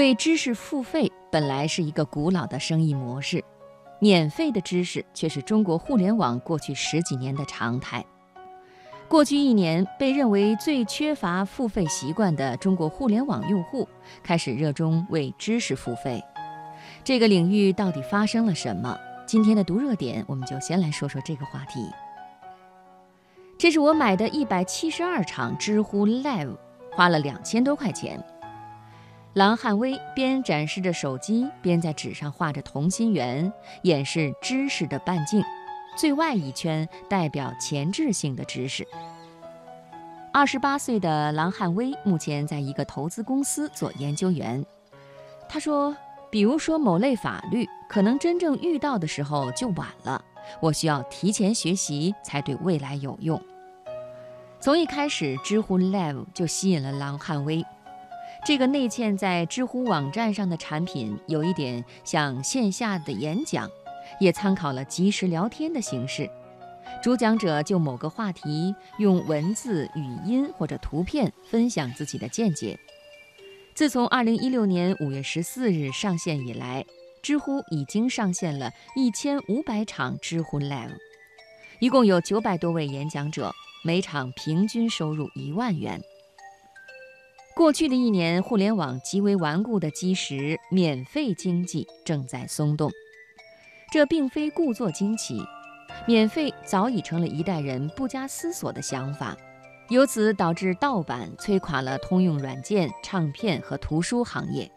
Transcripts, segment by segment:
为知识付费本来是一个古老的生意模式，免费的知识却是中国互联网过去十几年的常态。过去一年，被认为最缺乏付费习惯的中国互联网用户开始热衷为知识付费。这个领域到底发生了什么？今天的读热点，我们就先来说说这个话题。这是我买的一百七十二场知乎 Live，花了两千多块钱。郎汉威边展示着手机，边在纸上画着同心圆，演示知识的半径。最外一圈代表前置性的知识。二十八岁的郎汉威目前在一个投资公司做研究员。他说：“比如说某类法律，可能真正遇到的时候就晚了。我需要提前学习，才对未来有用。”从一开始，知乎 Live 就吸引了郎汉威。这个内嵌在知乎网站上的产品，有一点像线下的演讲，也参考了即时聊天的形式。主讲者就某个话题，用文字、语音或者图片分享自己的见解。自从2016年5月14日上线以来，知乎已经上线了一千五百场知乎 Live，一共有九百多位演讲者。每场平均收入一万元。过去的一年，互联网极为顽固的基石——免费经济正在松动。这并非故作惊奇，免费早已成了一代人不加思索的想法，由此导致盗版摧垮了通用软件、唱片和图书行业。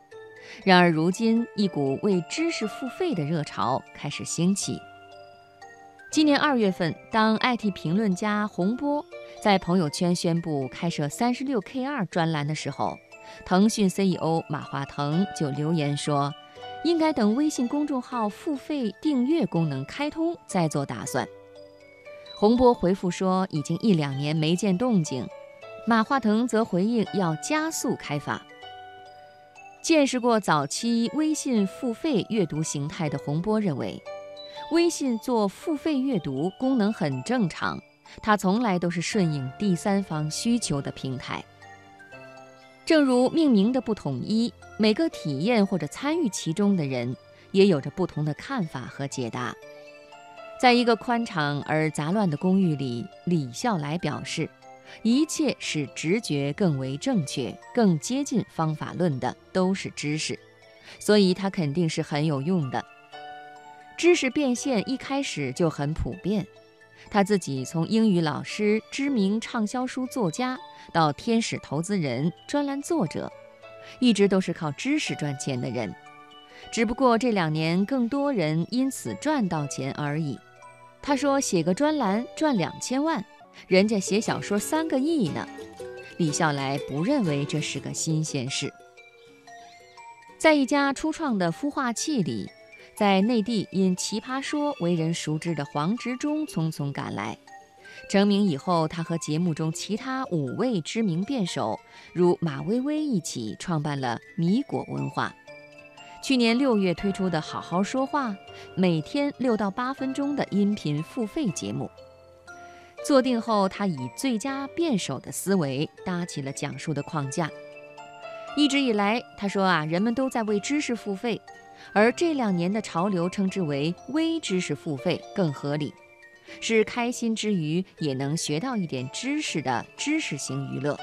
然而，如今一股为知识付费的热潮开始兴起。今年二月份，当 IT 评论家洪波在朋友圈宣布开设三十六 K 二专栏的时候，腾讯 CEO 马化腾就留言说：“应该等微信公众号付费订阅功能开通再做打算。”洪波回复说：“已经一两年没见动静。”马化腾则回应要加速开发。见识过早期微信付费阅读形态的洪波认为。微信做付费阅读功能很正常，它从来都是顺应第三方需求的平台。正如命名的不统一，每个体验或者参与其中的人也有着不同的看法和解答。在一个宽敞而杂乱的公寓里，李笑来表示，一切使直觉更为正确、更接近方法论的都是知识，所以它肯定是很有用的。知识变现一开始就很普遍，他自己从英语老师、知名畅销书作家到天使投资人、专栏作者，一直都是靠知识赚钱的人。只不过这两年更多人因此赚到钱而已。他说：“写个专栏赚两千万，人家写小说三个亿呢。”李笑来不认为这是个新鲜事。在一家初创的孵化器里。在内地因《奇葩说》为人熟知的黄执中匆匆赶来，成名以后，他和节目中其他五位知名辩手，如马薇薇一起创办了米果文化。去年六月推出的《好好说话》，每天六到八分钟的音频付费节目。坐定后，他以最佳辩手的思维搭起了讲述的框架。一直以来，他说啊，人们都在为知识付费。而这两年的潮流称之为微知识付费更合理，是开心之余也能学到一点知识的知识型娱乐，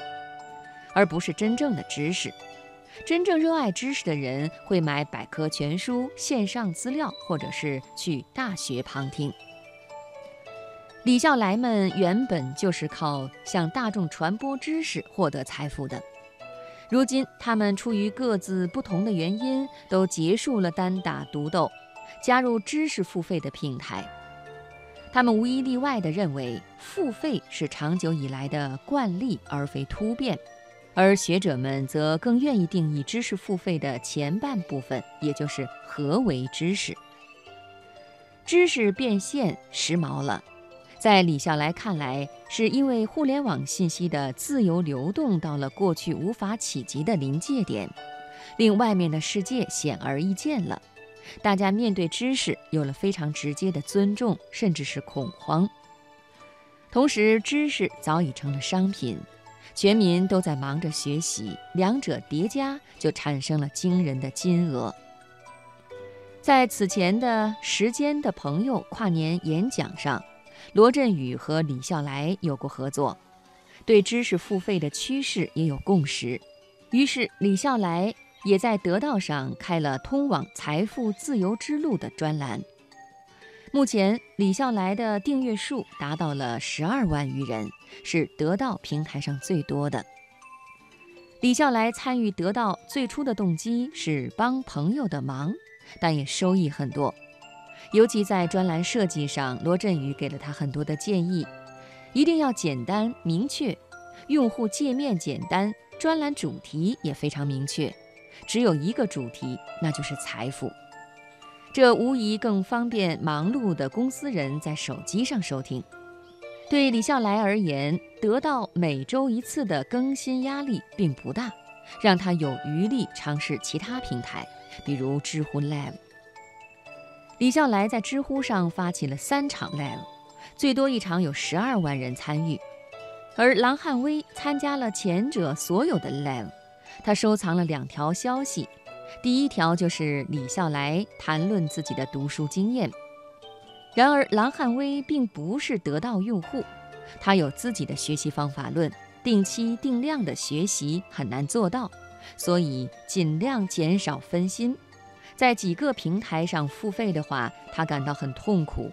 而不是真正的知识。真正热爱知识的人会买百科全书、线上资料，或者是去大学旁听。李笑来们原本就是靠向大众传播知识获得财富的。如今，他们出于各自不同的原因，都结束了单打独斗，加入知识付费的平台。他们无一例外地认为，付费是长久以来的惯例，而非突变。而学者们则更愿意定义知识付费的前半部分，也就是何为知识。知识变现时髦了。在李笑来看来，是因为互联网信息的自由流动到了过去无法企及的临界点，令外面的世界显而易见了。大家面对知识有了非常直接的尊重，甚至是恐慌。同时，知识早已成了商品，全民都在忙着学习，两者叠加就产生了惊人的金额。在此前的时间的朋友跨年演讲上，罗振宇和李笑来有过合作，对知识付费的趋势也有共识。于是李笑来也在得到上开了通往财富自由之路的专栏。目前李笑来的订阅数达到了十二万余人，是得到平台上最多的。李笑来参与得到最初的动机是帮朋友的忙。但也收益很多，尤其在专栏设计上，罗振宇给了他很多的建议，一定要简单明确，用户界面简单，专栏主题也非常明确，只有一个主题，那就是财富，这无疑更方便忙碌的公司人在手机上收听。对李笑来而言，得到每周一次的更新压力并不大，让他有余力尝试其他平台。比如知乎 Live，李笑来在知乎上发起了三场 Live，最多一场有十二万人参与，而郎汉威参加了前者所有的 Live，他收藏了两条消息，第一条就是李笑来谈论自己的读书经验。然而郎汉威并不是得到用户，他有自己的学习方法论，定期定量的学习很难做到。所以尽量减少分心，在几个平台上付费的话，他感到很痛苦。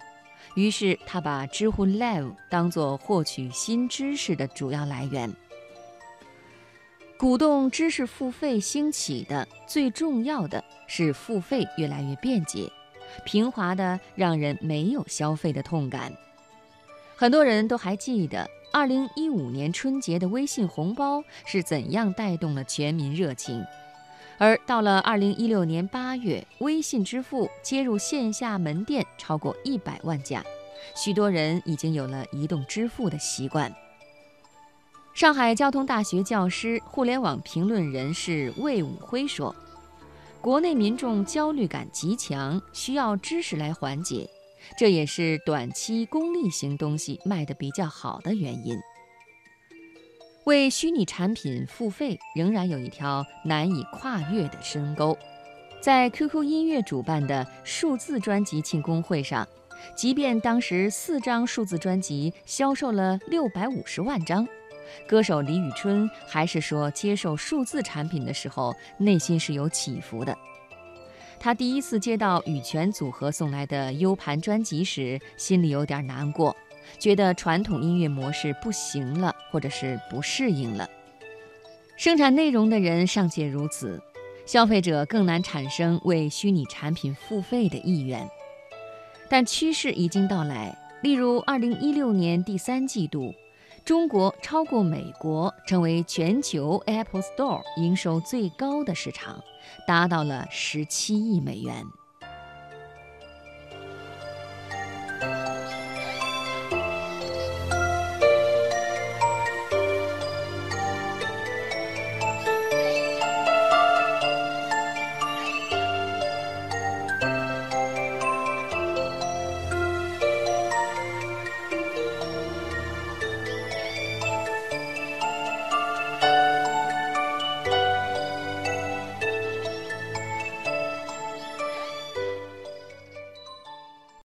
于是他把知乎 Live 当作获取新知识的主要来源。鼓动知识付费兴起的最重要的是付费越来越便捷、平滑的，让人没有消费的痛感。很多人都还记得。二零一五年春节的微信红包是怎样带动了全民热情？而到了二零一六年八月，微信支付接入线下门店超过一百万家，许多人已经有了移动支付的习惯。上海交通大学教师、互联网评论人士魏武辉说：“国内民众焦虑感极强，需要知识来缓解。”这也是短期功利型东西卖得比较好的原因。为虚拟产品付费仍然有一条难以跨越的深沟。在 QQ 音乐主办的数字专辑庆功会上，即便当时四张数字专辑销售了六百五十万张，歌手李宇春还是说，接受数字产品的时候内心是有起伏的。他第一次接到羽泉组合送来的 U 盘专辑时，心里有点难过，觉得传统音乐模式不行了，或者是不适应了。生产内容的人尚且如此，消费者更难产生为虚拟产品付费的意愿。但趋势已经到来，例如2016年第三季度。中国超过美国，成为全球 Apple Store 营收最高的市场，达到了十七亿美元。